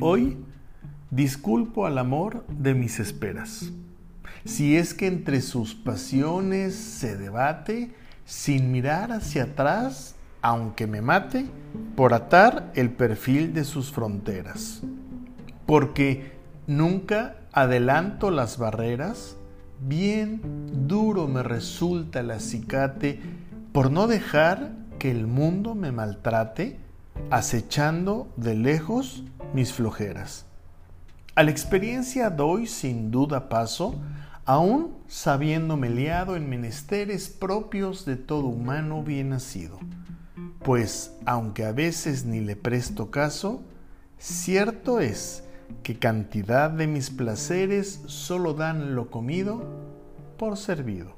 Hoy disculpo al amor de mis esperas. Si es que entre sus pasiones se debate sin mirar hacia atrás, aunque me mate, por atar el perfil de sus fronteras. Porque nunca adelanto las barreras, bien duro me resulta el acicate por no dejar que el mundo me maltrate, acechando de lejos mis flojeras. A la experiencia doy sin duda paso, aún sabiéndome liado en menesteres propios de todo humano bien nacido. Pues, aunque a veces ni le presto caso, cierto es que cantidad de mis placeres solo dan lo comido por servido.